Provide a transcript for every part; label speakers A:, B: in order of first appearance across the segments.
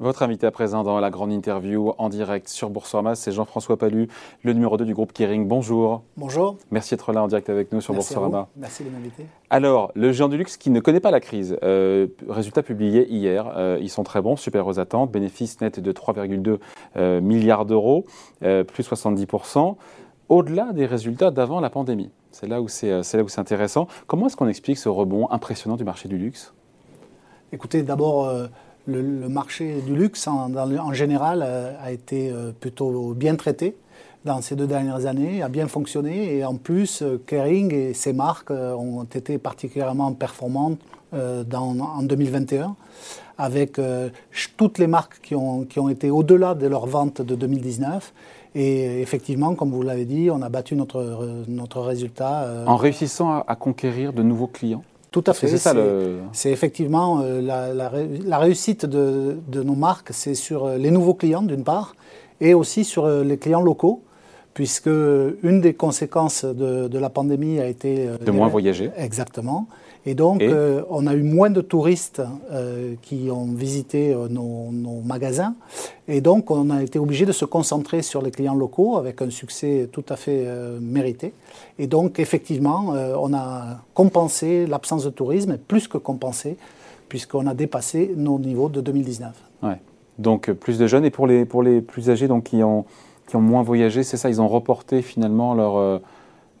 A: Votre invité à présent dans la grande interview en direct sur Boursorama, c'est Jean-François Palu, le numéro 2 du groupe Kering. Bonjour.
B: Bonjour.
A: Merci d'être là en direct avec nous sur
B: Merci
A: Boursorama.
B: Merci de m'inviter.
A: Alors, le géant du luxe qui ne connaît pas la crise, euh, résultat publié hier, euh, ils sont très bons, super aux attentes, bénéfice net de 3,2 euh, milliards d'euros, euh, plus 70%, au-delà des résultats d'avant la pandémie. C'est là où c'est intéressant. Comment est-ce qu'on explique ce rebond impressionnant du marché du luxe?
B: Écoutez, d'abord, le, marché du luxe en, général euh, a été euh, plutôt bien traité dans ces deux dernières années, a bien fonctionné et en plus, euh, Kering et ses marques ont été particulièrement performantes en 2021 avec toutes les marques qui ont, été au-delà de leur vente de 2019. Et effectivement, comme vous l'avez dit, on a battu notre, résultat.
A: En réussissant à conquérir de nouveaux clients
B: tout à fait.
A: C'est ça le...
B: C'est effectivement euh, la, la ré- la réussite de, de nos marques, c'est sur euh, les nouveaux clients d'une part, et aussi sur euh, les clients locaux, puisque une des conséquences de, de la pandémie a été euh,
A: de moins voyager.
B: Exactement. Et donc,
A: Et
B: euh, on a eu moins de touristes euh, qui ont visité euh, nos, nos magasins. Et donc, on a été obligé de se concentrer sur les clients locaux avec un succès tout à fait mérité. Et donc, effectivement, on a compensé l'absence de tourisme, et plus que compensé, puisqu'on a dépassé nos niveaux de 2019.
A: Ouais. Donc plus de jeunes et pour les, pour les plus âgés donc, qui, ont, qui ont moins voyagé, c'est ça, ils ont reporté finalement leur, euh,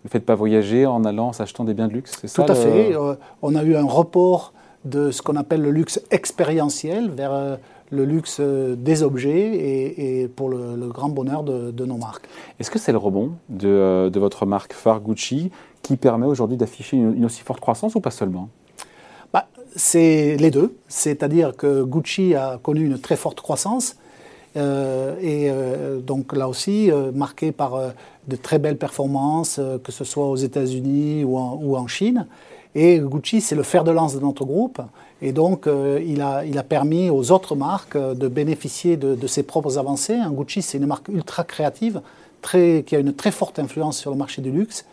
A: le fait de ne pas voyager en allant, en s'achetant des biens de luxe, c'est
B: Tout
A: ça
B: à
A: le-
B: fait. Euh, on a eu un report de ce qu'on appelle le luxe expérientiel vers euh, le luxe euh, des objets et, et pour le, le grand bonheur de, de nos marques.
A: Est-ce que c'est le rebond de, de votre marque phare Gucci qui permet aujourd'hui d'afficher une, une aussi forte croissance ou pas seulement?
B: Bah, c'est les deux, c'est-à-dire que Gucci a connu une très forte croissance et euh, donc là aussi euh, marqué par euh, de très belles performances, euh, que ce soit aux États-Unis ou en, Chine. Et Gucci, c'est le fer de lance de notre groupe. Et donc, euh, il, a, permis aux autres marques euh, de bénéficier de, ses propres avancées. Un Gucci, c'est une marque ultra créative, qui a une très forte influence sur le marché du luxe.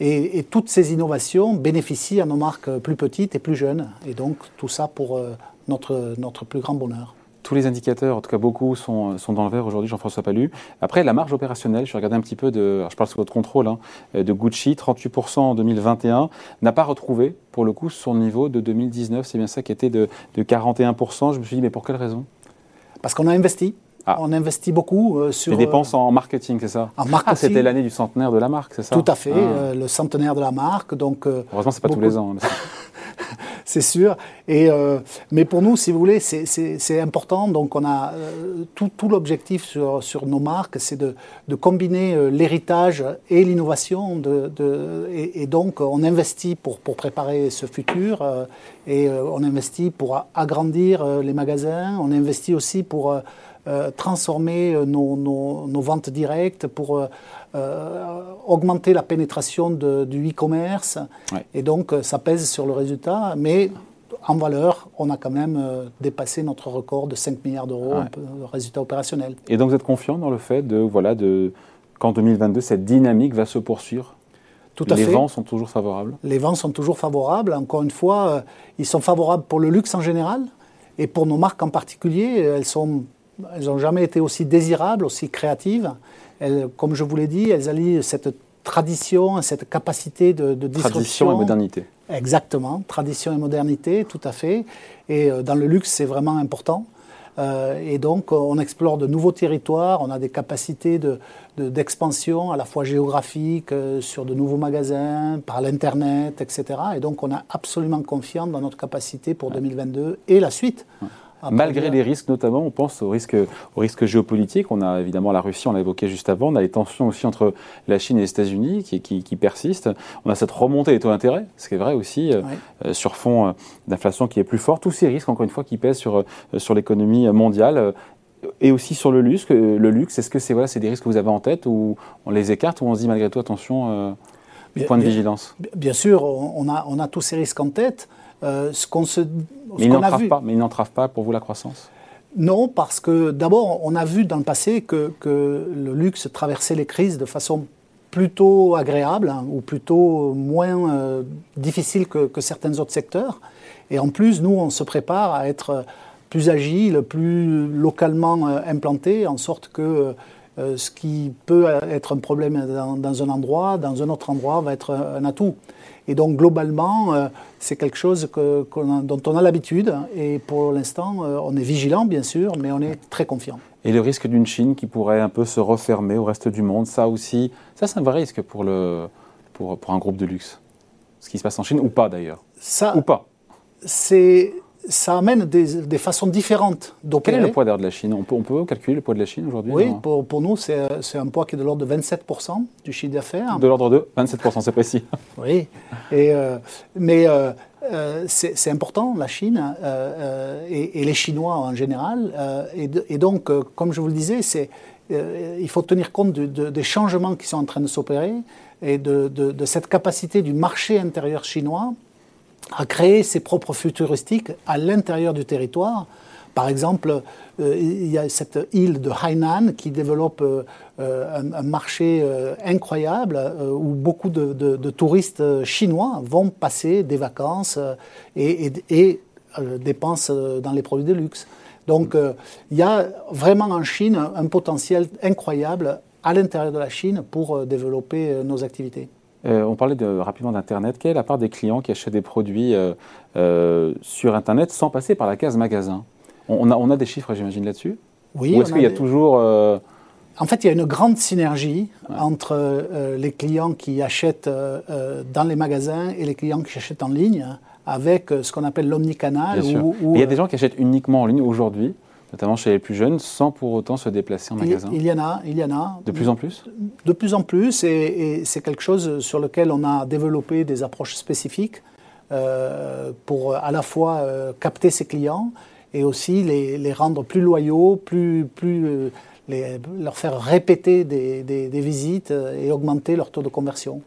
B: Et, toutes ces innovations bénéficient à nos marques plus petites et plus jeunes. Et donc, tout ça pour euh, notre plus grand bonheur.
A: Tous les indicateurs, en tout cas beaucoup, sont, sont dans le vert aujourd'hui, Jean-François Palu. Après, la marge opérationnelle, je regarder un petit peu de, je parle sous votre contrôle, hein, de Gucci, 38% en 2021, n'a pas retrouvé, pour le coup, son niveau de 2019. C'est bien ça qui était de, de 41%. Je me suis dit, mais pour quelle raison?
B: Parce qu'on a investi.
A: Ah.
B: On investit beaucoup euh, sur.
A: Les dépenses en marketing, c'est ça?
B: En
A: Ah,
B: marketing.
A: c'était l'année du centenaire de la marque, c'est ça?
B: Tout à fait,
A: Ah.
B: euh, le centenaire de la marque. Donc, euh,
A: Heureusement, c'est pas tous les ans.
B: c'est sûr. Et, euh, mais pour nous, si vous voulez, c'est- important. Donc, on a euh, tout, tout l'objectif sur, sur nos marques, c'est de, de combiner euh, l'héritage et l'innovation. De, de- et, donc, on investit pour, pour préparer ce futur. euh, et euh, on investit pour agrandir les magasins. On investit aussi pour euh, transformer euh, nos, nos- nos ventes directes, pour euh, augmenter la pénétration de- du e-commerce.
A: Ouais.
B: Et donc, ça pèse sur le résultat. Mais en valeur, on a quand même dépassé notre record de 5 milliards d'euros
A: Ouais.
B: de résultat opérationnel.
A: Et donc, vous êtes confiant dans le fait de, voilà, de, qu'en 2022, cette dynamique va se poursuivre?
B: Tout à
A: Les
B: fait.
A: vents sont toujours favorables?
B: Les vents sont toujours favorables. Encore une fois, euh, ils sont favorables pour le luxe en général et pour nos marques en particulier. Elles sont, elles n'ont jamais été aussi désirables, aussi créatives. Elles, comme je vous l'ai dit, elles allient cette tradition, cette capacité de, de disruption.
A: Tradition et modernité.
B: Exactement, tradition et modernité, tout à fait. Et euh, dans le luxe, c'est vraiment important. Euh, et donc, euh, on explore de nouveaux territoires, on a des capacités de- de- d'expansion à la fois géographique, euh, sur de nouveaux magasins, par l'Internet, etc. Et donc, on est absolument confiant dans notre capacité pour 2022 et la suite.
A: Malgré les risques, notamment, on pense aux risques, aux risques géopolitiques. On a évidemment la Russie, on l'a évoqué juste avant. On a les tensions aussi entre la Chine et les États-Unis qui, qui- qui persistent. On a cette remontée des taux d'intérêt, ce qui est vrai aussi, euh, euh, sur fond euh, d'inflation qui est plus fort. Tous ces risques, encore une fois, qui pèsent sur, sur l'économie mondiale. et aussi sur le luxe, le luxe, est-ce que c'est voilà, c'est des risques que vous avez en tête ou on les écarte ou on se dit malgré tout attention, euh, point de
B: bien-
A: vigilance
B: Bien sûr, on a, on a tous ces risques en tête. Euh, ce qu'on se,
A: Mais
B: vu,
A: pas, mais ils n'entravent pas pour vous la croissance
B: Non, parce que d'abord, on a vu dans le passé que, que le luxe traversait les crises de façon plutôt agréable hein, ou plutôt moins euh, difficile que, que certains autres secteurs. Et en plus, nous, on se prépare à être plus agile, plus localement implanté, en sorte que ce qui peut être un problème dans, un endroit, dans un autre endroit, va être un atout. Et donc globalement, c'est quelque chose dont on a l'habitude. Et pour l'instant, on est vigilant, bien sûr, mais on est très confiant.
A: Et le risque d'une Chine qui pourrait un peu se refermer au reste du monde, ça aussi, ça c'est un vrai risque pour, le, pour, pour un groupe de luxe. Ce qui se passe en Chine, ou pas d'ailleurs.
B: Ça,
A: ou pas.
B: C'est ça amène des, des, façons différentes d'opérer.
A: Quel est le poids d'air de la Chine? On peut, on peut, calculer le poids de la Chine aujourd'hui
B: Oui, pour, pour, nous, c'est un poids qui est de l'ordre de 27% du chiffre d'affaires.
A: De l'ordre de 27%, c'est précis.
B: oui, et, euh, mais euh, euh, c'est important, la Chine, et, et, les Chinois en général. Et, et, donc, comme je vous le disais, il faut tenir compte de, des changements qui sont en train de s'opérer et de cette capacité du marché intérieur chinois à créer ses propres futuristiques à l'intérieur du territoire. Par exemple, euh, il y a cette île de Hainan qui développe euh, un, marché euh, incroyable où beaucoup de, touristes chinois vont passer des vacances et, et dépensent dans les produits de luxe. Donc il y a vraiment en Chine un potentiel incroyable à l'intérieur de la Chine pour développer nos activités.
A: Euh, on parlait rapidement d'Internet. Quelle est la part des clients qui achètent des produits euh, euh, sur Internet sans passer par la case magasin? On a, des chiffres, j'imagine, là-dessus?
B: Oui.
A: Ou est-ce qu'il y a toujours...
B: En fait, il y a une grande synergie entre les clients qui achètent dans les magasins et les clients qui achètent en ligne, avec ce qu'on appelle l'omnicanal.
A: il y a des gens qui achètent uniquement en ligne aujourd'hui notamment chez les plus jeunes, sans pour autant se déplacer en magasin
B: Il y en a, il y en a.
A: De plus en plus?
B: De plus en plus, et, c'est quelque chose sur lequel on a développé des approches spécifiques euh, pour à la fois euh, capter ses clients et aussi les, rendre plus loyaux, plus, plus euh, les, leur faire répéter des, des, visites et augmenter leur taux de conversion.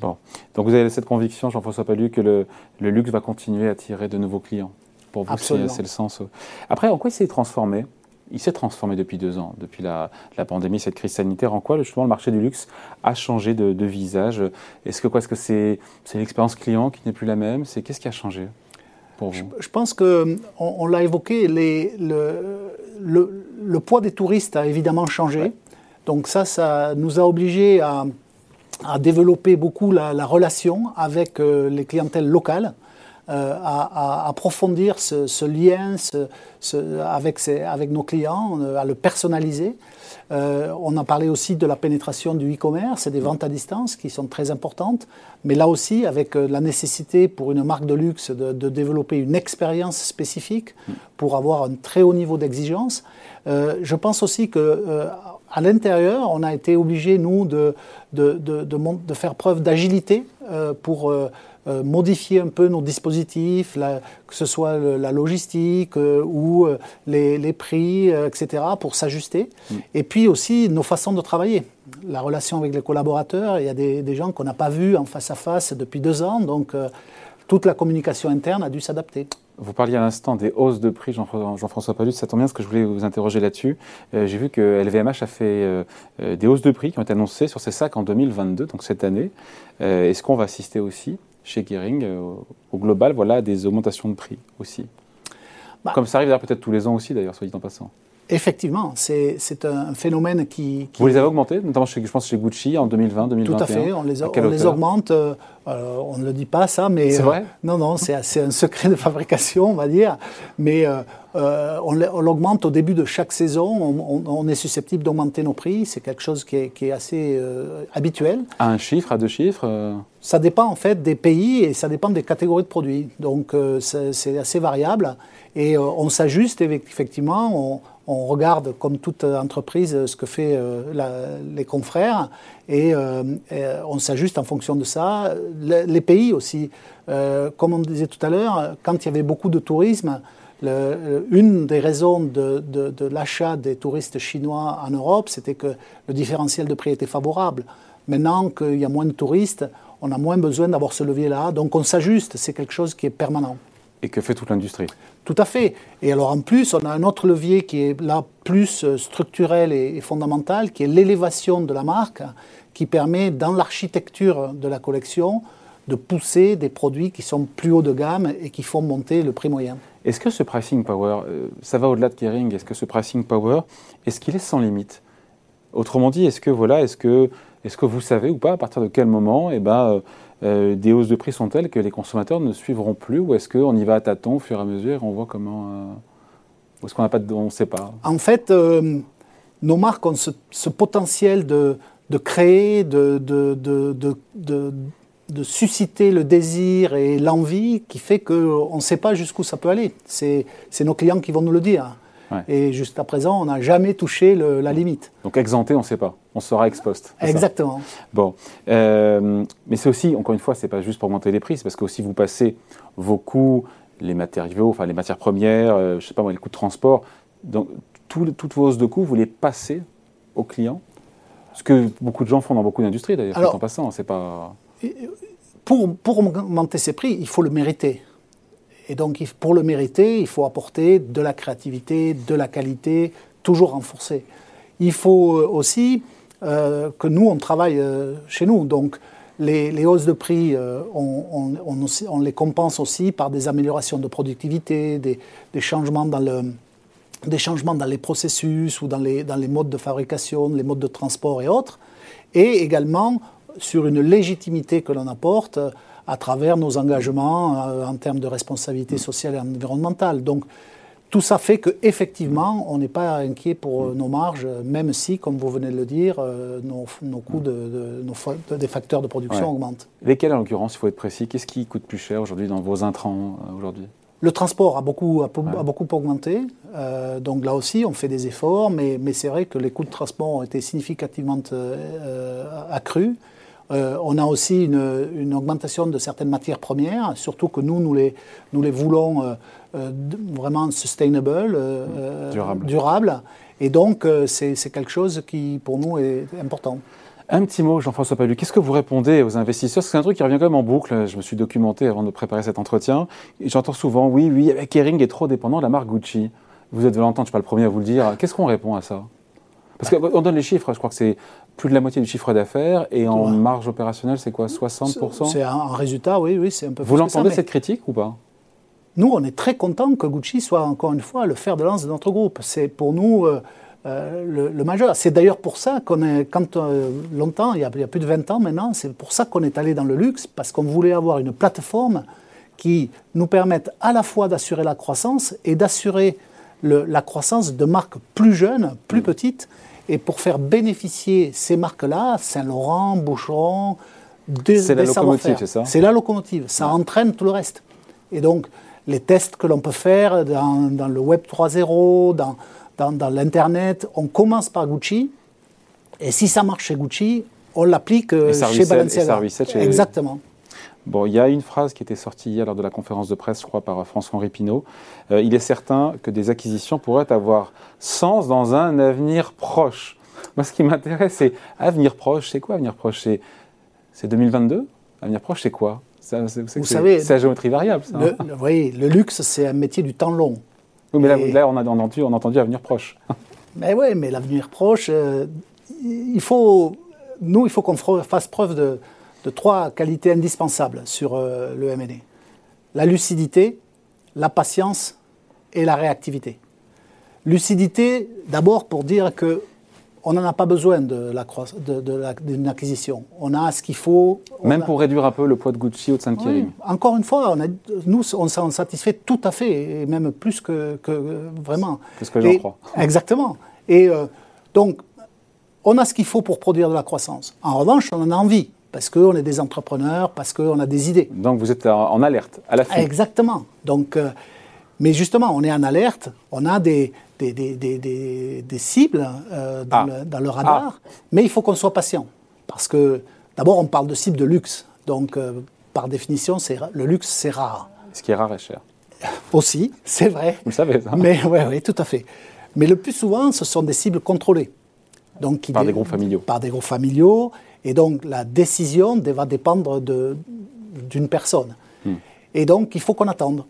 A: Bon, donc vous avez cette conviction, Jean-François Palu, que le, le luxe va continuer à attirer de nouveaux clients? Pour vous, c'est le sens. Après, en quoi il s'est transformé? Il s'est transformé depuis deux ans, depuis la, pandémie, cette crise sanitaire. En quoi justement le marché du luxe a changé de, visage? Est-ce que quoi Est-ce que c'est l'expérience client qui n'est plus la même? C'est qu'est-ce qui a changé pour vous?
B: Je, pense que on, l'a évoqué, les, le, le, poids des touristes a évidemment changé. Donc ça, ça nous a obligés à, à développer beaucoup la, relation avec euh, les clientèles locales. Euh, à, approfondir ce, lien avec, avec, nos clients, euh, à le personnaliser. Euh, on a parlé aussi de la pénétration du e-commerce et des ventes à distance qui sont très importantes, mais là aussi avec la nécessité pour une marque de luxe de, développer une expérience spécifique pour avoir un très haut niveau d'exigence. je pense aussi que à l'intérieur, on a été obligé, nous, de, de, de, de faire preuve d'agilité pour euh, modifier un peu nos dispositifs, que ce soit la logistique euh, ou euh, les, prix, etc., pour s'ajuster. Mm. Et puis aussi nos façons de travailler. La relation avec les collaborateurs, il y a des, gens qu'on n'a pas vus en face à face depuis deux ans, donc toute la communication interne a dû s'adapter.
A: Vous parliez à l'instant des hausses de prix, Jean-François Palus, ça tombe bien parce que je voulais vous interroger là-dessus. J'ai vu que LVMH a fait des hausses de prix qui ont été annoncées sur ses sacs en 2022, donc cette année. Est-ce qu'on va assister aussi chez Kering, euh, au global, voilà, des augmentations de prix aussi. Bah. Comme ça arrive peut-être tous les ans aussi, d'ailleurs, soit dit en passant.
B: Effectivement, c'est un phénomène qui,
A: Vous les avez augmentés, notamment chez, je pense chez Gucci en 2020, 2021
B: Tout à fait, on les, on les augmente. Euh, on ne le dit pas ça, mais...
A: C'est vrai
B: Non, non, c'est un secret de fabrication, on va dire. Mais euh, on, l'augmente au début de chaque saison. On, est susceptible d'augmenter nos prix. C'est quelque chose qui est, assez euh, habituel.
A: À un chiffre, à deux chiffres euh
B: Ça dépend en fait des pays et ça dépend des catégories de produits. Donc c'est assez variable. Et on s'ajuste effectivement. On, regarde, comme toute entreprise, ce que fait les confrères et, on s'ajuste en fonction de ça. les pays aussi. comme on disait tout à l'heure, quand il y avait beaucoup de tourisme, une des raisons de, l'achat des touristes chinois en Europe, c'était que le différentiel de prix était favorable. Maintenant qu'il y a moins de touristes, on a moins besoin d'avoir ce levier-là. Donc on s'ajuste, c'est quelque chose qui est permanent.
A: Et que fait toute l'industrie
B: Tout à fait. Et alors en plus, on a un autre levier qui est là plus euh, structurel et fondamental, qui est l'élévation de la marque, qui permet dans l'architecture de la collection de pousser des produits qui sont plus haut de gamme et qui font monter le prix moyen.
A: Est-ce que ce pricing power, euh, ça va au-delà de Kering Est-ce que ce pricing power, est-ce qu'il est sans limite? Autrement dit, est-ce que voilà, est-ce que, est-ce que vous savez ou pas à partir de quel moment, eh ben, euh, euh, des hausses de prix sont telles que les consommateurs ne suivront plus, ou est-ce qu'on y va à tâtons au fur et à mesure et on voit comment, ou est-ce qu'on n'a pas, de, on ne sait pas
B: En fait, nos marques ont ce, potentiel de, de créer, de, de de susciter le désir et l'envie qui fait qu'on ne sait pas jusqu'où ça peut aller. C'est nos clients qui vont nous le dire. Et jusqu'à présent, on n'a jamais touché la limite.
A: Donc exempté, on ne sait pas. On sera ex post.
B: Exactement.
A: Bon. Euh, mais c'est aussi, encore une fois, ce n'est pas juste pour monter les prix, c'est parce que aussi vous passez vos coûts, les matériaux, enfin les matières premières, euh, je sais pas moi, les coûts de transport. Donc toutes vos hausses de coûts, vous les passez aux clients Ce que beaucoup de gens font dans beaucoup d'industries d'ailleurs, en passant. C'est pas
B: pour, pour augmenter ses prix, il faut le mériter. Et donc, pour le mériter, il faut apporter de la créativité, de la qualité, toujours renforcée. Il faut euh, aussi euh, que nous, on travaille euh, chez nous. Donc, les, hausses de prix, on, les compense aussi par des améliorations de productivité, des, changements dans les processus ou dans les modes de fabrication, les modes de transport et autres. Et également, sur une légitimité que l'on apporte à travers nos engagements euh, en termes de responsabilité sociale et environnementale. Donc, tout ça fait qu'effectivement, on n'est pas inquiet pour euh, nos marges, même si, comme vous venez de le dire, euh, nos, coûts de, des facteurs de production augmentent.
A: Lesquels, en l'occurrence, il faut être précis Qu'est-ce qui coûte plus cher aujourd'hui dans vos intrants aujourd'hui?
B: Le transport a beaucoup, a, beaucoup augmenté, donc là aussi on fait des efforts, mais, mais c'est vrai que les coûts de transport ont été significativement accrus. Euh, on a aussi une, augmentation de certaines matières premières, surtout que nous, nous les, nous les voulons euh, euh, vraiment sustainable, durable. Et donc, c'est quelque chose qui, pour nous, est important.
A: Un petit mot, Jean-François Palu. Qu'est-ce que vous répondez aux investisseurs? C'est un truc qui revient quand même en boucle. Je me suis documenté avant de préparer cet entretien. J'entends souvent, oui, oui, Kering est trop dépendant de la marque Gucci. Vous êtes de l'entendre, je ne suis pas le premier à vous le dire. Qu'est-ce qu'on répond à ça? Parce qu'on donne les chiffres, je crois que c'est plus de la moitié du chiffre d'affaires. Et en marge opérationnelle, c'est quoi 60%
B: C'est un, résultat, oui, oui, c'est un peu
A: Vous l'entendez cette critique ou pas?
B: Nous, on est très content que Gucci soit encore une fois le fer de lance de notre groupe. C'est pour nous euh, euh, le, majeur. C'est d'ailleurs pour ça qu'on est, quand euh, longtemps, il y, a, il y, a, plus de 20 ans maintenant, c'est pour ça qu'on est allé dans le luxe, parce qu'on voulait avoir une plateforme qui nous permette à la fois d'assurer la croissance et d'assurer la croissance de marques plus jeunes, plus petites, et pour faire bénéficier ces marques-là, Saint-Laurent, Boucheron,
A: des, C'est la locomotive, c'est ça
B: C'est la locomotive. Ça entraîne tout le reste. Et donc, les tests que l'on peut faire dans, le Web 3.0, dans, dans, l'Internet, on commence par Gucci. Et si ça marche chez Gucci, on l'applique euh, chez Balenciaga. Exactement.
A: Bon, il y a une phrase qui était sortie hier lors de la conférence de presse, je crois, par François-Henri Pinault. Euh, il est certain que des acquisitions pourraient avoir sens dans un avenir proche. Moi, ce qui m'intéresse, c'est avenir proche. C'est quoi avenir proche? C'est 2022 Avenir proche, c'est quoi?
B: Vous savez,
A: c'est la géométrie variable. Ça,
B: le, hein. le luxe, c'est un métier du temps long.
A: Oui, mais là, on, a entendu, on a entendu avenir proche.
B: Mais oui, mais l'avenir proche, euh, il faut, nous, il faut qu'on fasse preuve de, de trois qualités indispensables sur euh, le M&A. La lucidité, la patience et la réactivité. Lucidité, d'abord pour dire que on n'en a pas besoin de la d'une acquisition. On a ce qu'il faut.
A: Même pour réduire un peu le poids de Gucci ou de Saint-Kering.
B: encore une fois, on a, nous, on s'en satisfait tout à fait, et même plus que, vraiment.
A: C'est ce que j'en crois.
B: Exactement. Et euh, donc, on a ce qu'il faut pour produire de la croissance. En revanche, on en a envie parce qu'on est des entrepreneurs, parce qu'on a des idées.
A: Donc vous êtes en alerte, à la fin.
B: Exactement. Donc, euh, mais justement, on est en alerte, on a des, des, des, des, cibles euh, dans, ah. le, dans, le, radar, ah. mais il faut qu'on soit patient. Parce que d'abord, on parle de cibles de luxe. Donc, euh, par définition, le luxe, c'est rare.
A: Ce qui est rare est cher.
B: Aussi, c'est vrai.
A: Vous savez ça.
B: Mais oui, oui, tout à fait. Mais le plus souvent, ce sont des cibles contrôlées.
A: Donc, par des groupes familiaux.
B: Par des groupes familiaux et donc la décision va dépendre d'une personne. Hmm. Et donc il faut qu'on attende.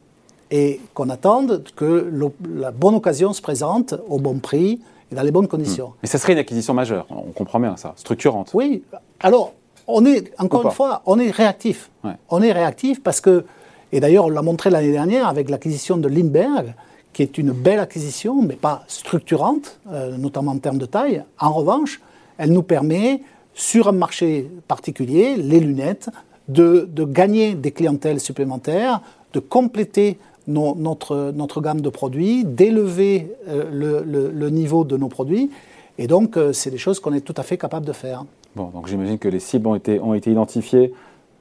B: Et qu'on attende que la bonne occasion se présente au bon prix et dans les bonnes conditions. Hmm.
A: Mais ça serait une acquisition majeure, on comprend bien ça, structurante.
B: Oui. Alors, on est, encore une fois, on est réactif. On est réactif parce que, et d'ailleurs, on l'a montré l'année dernière avec l'acquisition de Lindbergh, qui est une belle acquisition, mais pas structurante, euh, notamment en termes de taille. En revanche, elle nous permet, sur un marché particulier, les lunettes, de, gagner des clientèles supplémentaires, de compléter notre, notre gamme de produits, d'élever euh, le, niveau de nos produits. Et donc, euh, c'est des choses qu'on est tout à fait capable de faire.
A: Bon, donc j'imagine que les cibles ont été, ont été identifiées.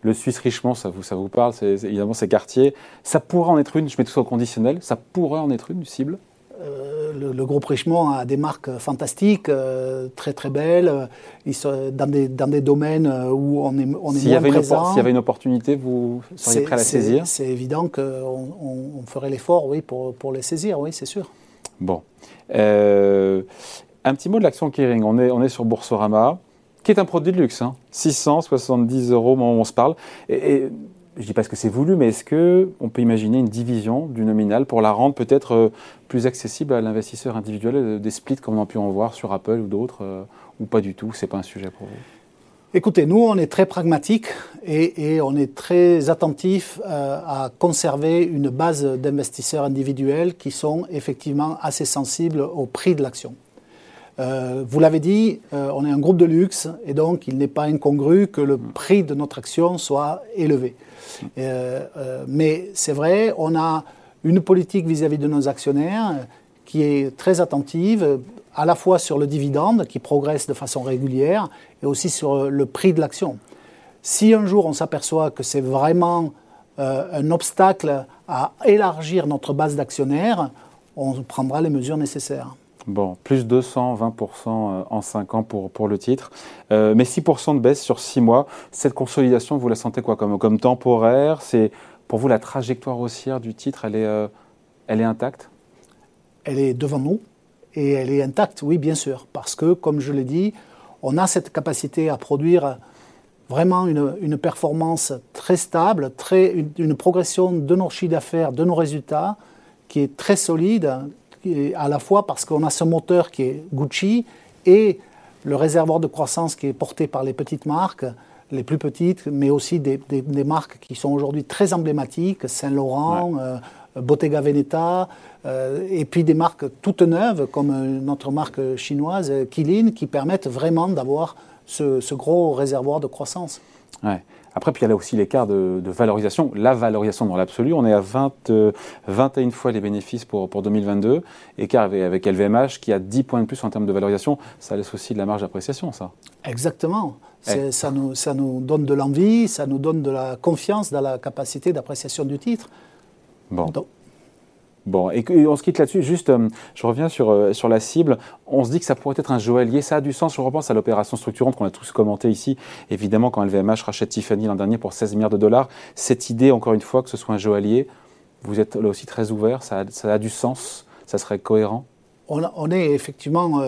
A: Le Suisse Richemont, ça vous, ça vous parle, évidemment ces quartiers. Ça pourrait en être une, je mets tout ça au conditionnel, ça pourrait en être une cible?
B: Euh, le, groupe Richemont a des marques fantastiques, euh, très très belles, ils sont dans, des, dans des domaines où on est, on est moins présent.
A: S'il y avait une opportunité, vous seriez prêt à la saisir
B: C'est évident qu'on on, ferait l'effort oui, pour, pour les saisir, oui, c'est sûr.
A: Bon. Euh, un petit mot de l'action Kering. On est, on est sur Boursorama, qui est un produit de luxe. 670 hein. euros au moment où on se parle. Et, je ne dis pas que c'est voulu, mais est-ce qu'on peut imaginer une division du nominal pour la rendre peut-être euh, plus accessible à l'investisseur individuel, euh, des splits comme on a pu en voir sur Apple ou d'autres, euh, ou pas du tout? Ce n'est pas un sujet pour vous?
B: Écoutez, nous, on est très pragmatique et, on est très attentif à conserver une base d'investisseurs individuels qui sont effectivement assez sensibles au prix de l'action. Euh, vous l'avez dit, euh, on est un groupe de luxe et donc il n'est pas incongru que le prix de notre action soit élevé. Euh, mais c'est vrai, on a une politique vis-à-vis de nos actionnaires qui est très attentive, à la fois sur le dividende qui progresse de façon régulière et aussi sur le prix de l'action. Si un jour on s'aperçoit que c'est vraiment un obstacle à élargir notre base d'actionnaires, on prendra les mesures nécessaires.
A: Bon, plus 220% euh, en 5 ans pour, pour le titre. Euh, mais 6% de baisse sur 6 mois. Cette consolidation, vous la sentez quoi comme, comme temporaire? C'est Pour vous, la trajectoire haussière du titre, elle est, euh, elle est intacte?
B: Elle est devant nous et elle est intacte, oui, bien sûr. Parce que, comme je l'ai dit, on a cette capacité à produire vraiment une, une performance très stable, très, une, une progression de nos chiffres d'affaires, de nos résultats, qui est très solide, à la fois parce qu'on a ce moteur qui est Gucci et le réservoir de croissance qui est porté par les petites marques, les plus petites, mais aussi des, marques qui sont aujourd'hui très emblématiques, Saint-Laurent, euh, Bottega Veneta, euh, et puis des marques toutes neuves comme euh, notre marque chinoise, Kilin, qui permettent vraiment d'avoir ce, ce, gros réservoir de croissance.
A: Ouais. Après, puis il y a là aussi l'écart de, valorisation. La valorisation dans l'absolu, on est à 20, 21 euh, fois les bénéfices pour, pour 2022, écart avec, avec LVMH qui a 10 points de plus en termes de valorisation. Ça laisse aussi de la marge d'appréciation, ça.
B: Exactement. Ça, nous, ça nous donne de l'envie, ça nous donne de la confiance dans la capacité d'appréciation du titre.
A: Bon. Bon, et, on se quitte là-dessus. Juste, euh, je reviens sur, euh, sur la cible. On se dit que ça pourrait être un joaillier. Ça a du sens. Je repense à l'opération structurante qu'on a tous commenté ici. Évidemment, quand LVMH rachète Tiffany l'an dernier pour 16 milliards de dollars, cette idée, encore une fois, que ce soit un joaillier, vous êtes là aussi très ouvert. Ça a, ça a du sens. Ça serait cohérent.
B: On, est effectivement.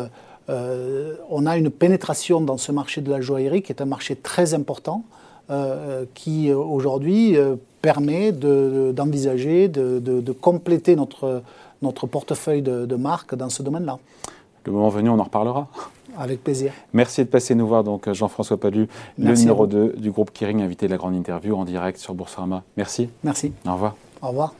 B: Euh, on a une pénétration dans ce marché de la joaillerie qui est un marché très important. qui aujourd'hui permet d'envisager, de, compléter notre, notre portefeuille de, marques dans ce domaine-là.
A: Le moment venu, on en reparlera.
B: Avec plaisir.
A: Merci de passer nous voir, donc Jean-François Palu, le numéro 2 du groupe Kering, invité de la grande interview en direct sur Boursorama. Merci.
B: Merci.
A: Au revoir.
B: Au revoir.